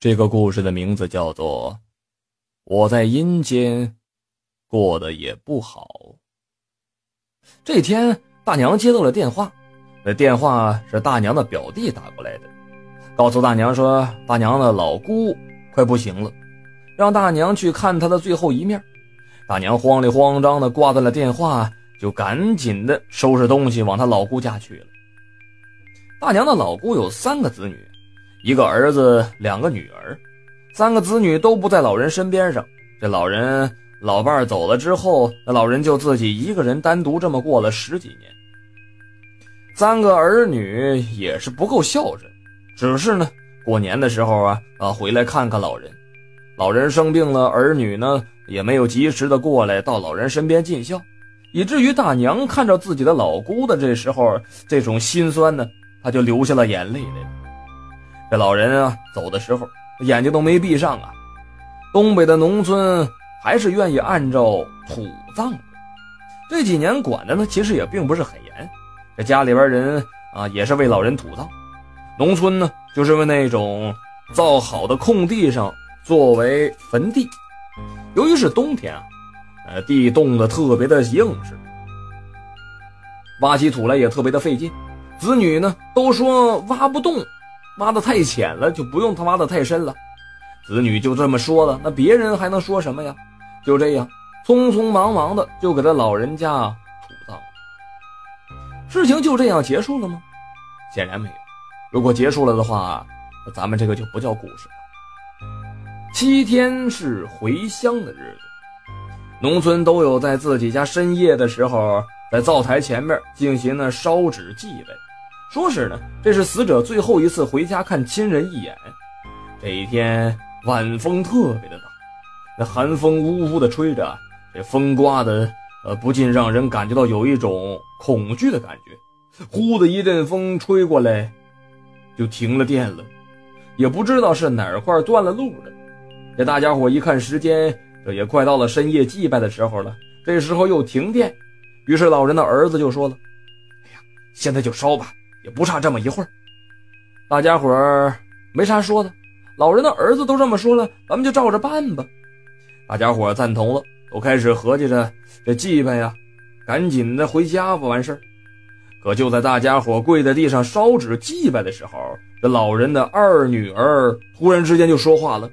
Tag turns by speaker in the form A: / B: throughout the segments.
A: 这个故事的名字叫做《我在阴间过得也不好》。这天，大娘接到了电话，那电话是大娘的表弟打过来的，告诉大娘说，大娘的老姑快不行了，让大娘去看她的最后一面。大娘慌里慌张的挂断了电话，就赶紧的收拾东西往她老姑家去了。大娘的老姑有三个子女。一个儿子，两个女儿，三个子女都不在老人身边上。这老人老伴走了之后，那老人就自己一个人单独这么过了十几年。三个儿女也是不够孝顺，只是呢，过年的时候啊啊回来看看老人。老人生病了，儿女呢也没有及时的过来到老人身边尽孝，以至于大娘看着自己的老姑的这时候这种心酸呢，她就流下了眼泪来。这老人啊，走的时候眼睛都没闭上啊。东北的农村还是愿意按照土葬。这几年管的呢，其实也并不是很严。这家里边人啊，也是为老人土葬。农村呢，就是为那种造好的空地上作为坟地。由于是冬天啊，呃，地冻得特别的硬实，挖起土来也特别的费劲。子女呢，都说挖不动。挖的太浅了，就不用他挖的太深了。子女就这么说了，那别人还能说什么呀？就这样，匆匆忙忙的就给他老人家土葬。事情就这样结束了吗？显然没有。如果结束了的话，那咱们这个就不叫故事了。七天是回乡的日子，农村都有在自己家深夜的时候，在灶台前面进行了烧纸祭拜。说是呢，这是死者最后一次回家看亲人一眼。这一天晚风特别的大，那寒风呜呜的吹着，这风刮的呃，不禁让人感觉到有一种恐惧的感觉。呼的一阵风吹过来，就停了电了，也不知道是哪块断了路了。这大家伙一看时间，这也快到了深夜祭拜的时候了。这时候又停电，于是老人的儿子就说了：“哎呀，现在就烧吧。”不差这么一会儿，大家伙儿没啥说的。老人的儿子都这么说了，咱们就照着办吧。大家伙儿赞同了，都开始合计着这祭拜呀，赶紧的回家吧，完事儿。可就在大家伙跪在地上烧纸祭拜的时候，这老人的二女儿突然之间就说话了：“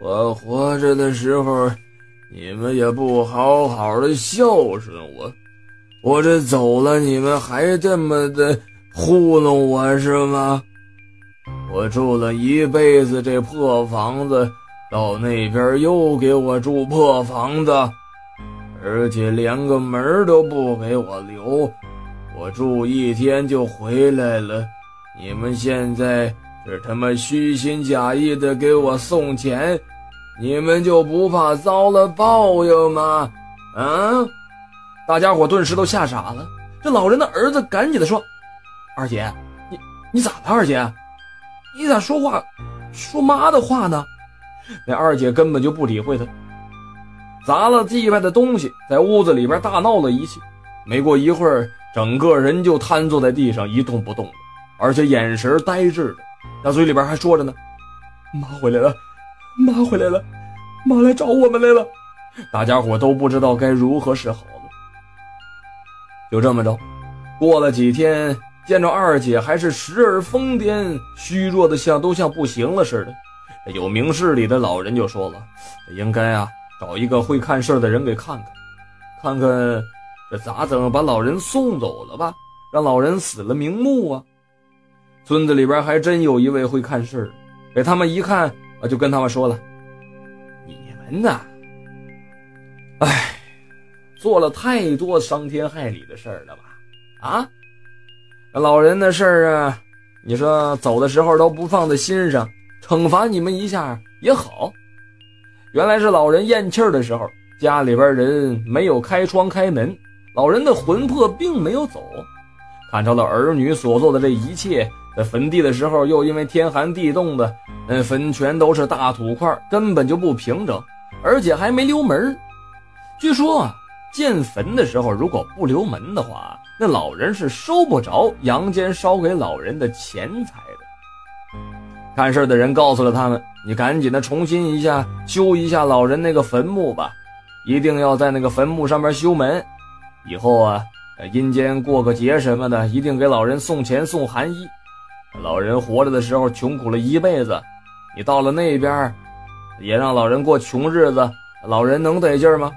A: 我活着的时候，你们也不好好的孝顺我。”我这走了，你们还这么的糊弄我是吗？我住了一辈子这破房子，到那边又给我住破房子，而且连个门都不给我留。我住一天就回来了，你们现在是他妈虚心假意的给我送钱，你们就不怕遭了报应吗？啊？大家伙顿时都吓傻了。这老人的儿子赶紧的说：“二姐，你你咋了？二姐，你咋说话说妈的话呢？”那二姐根本就不理会他，砸了祭拜的东西，在屋子里边大闹了一气。没过一会儿，整个人就瘫坐在地上一动不动，而且眼神呆滞的，那嘴里边还说着呢：“妈回来了，妈回来了，妈来找我们来了。”大家伙都不知道该如何是好。就这么着，过了几天，见着二姐还是时而疯癫，虚弱的像都像不行了似的。有明事理的老人就说了：“应该啊，找一个会看事的人给看看，看看这咋整把老人送走了吧，让老人死了瞑目啊。”村子里边还真有一位会看事给他们一看啊，就跟他们说了：“你们呐，哎。”做了太多伤天害理的事儿了吧？啊，老人的事儿啊，你说走的时候都不放在心上，惩罚你们一下也好。原来是老人咽气的时候，家里边人没有开窗开门，老人的魂魄并没有走，看着了儿女所做的这一切，在坟地的时候又因为天寒地冻的，那坟全都是大土块，根本就不平整，而且还没留门。据说啊。建坟的时候，如果不留门的话，那老人是收不着阳间烧给老人的钱财的。干事的人告诉了他们：“你赶紧的重新一下修一下老人那个坟墓吧，一定要在那个坟墓上面修门。以后啊，阴间过个节什么的，一定给老人送钱送寒衣。老人活着的时候穷苦了一辈子，你到了那边，也让老人过穷日子，老人能得劲吗？”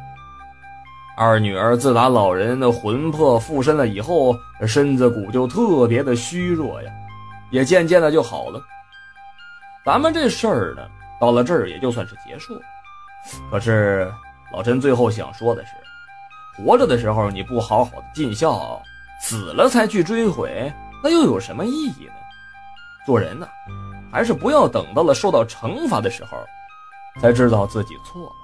A: 二女儿自打老人的魂魄附身了以后，身子骨就特别的虚弱呀，也渐渐的就好了。咱们这事儿呢，到了这儿也就算是结束了。可是老陈最后想说的是，活着的时候你不好好的尽孝，死了才去追悔，那又有什么意义呢？做人呢，还是不要等到了受到惩罚的时候，才知道自己错了。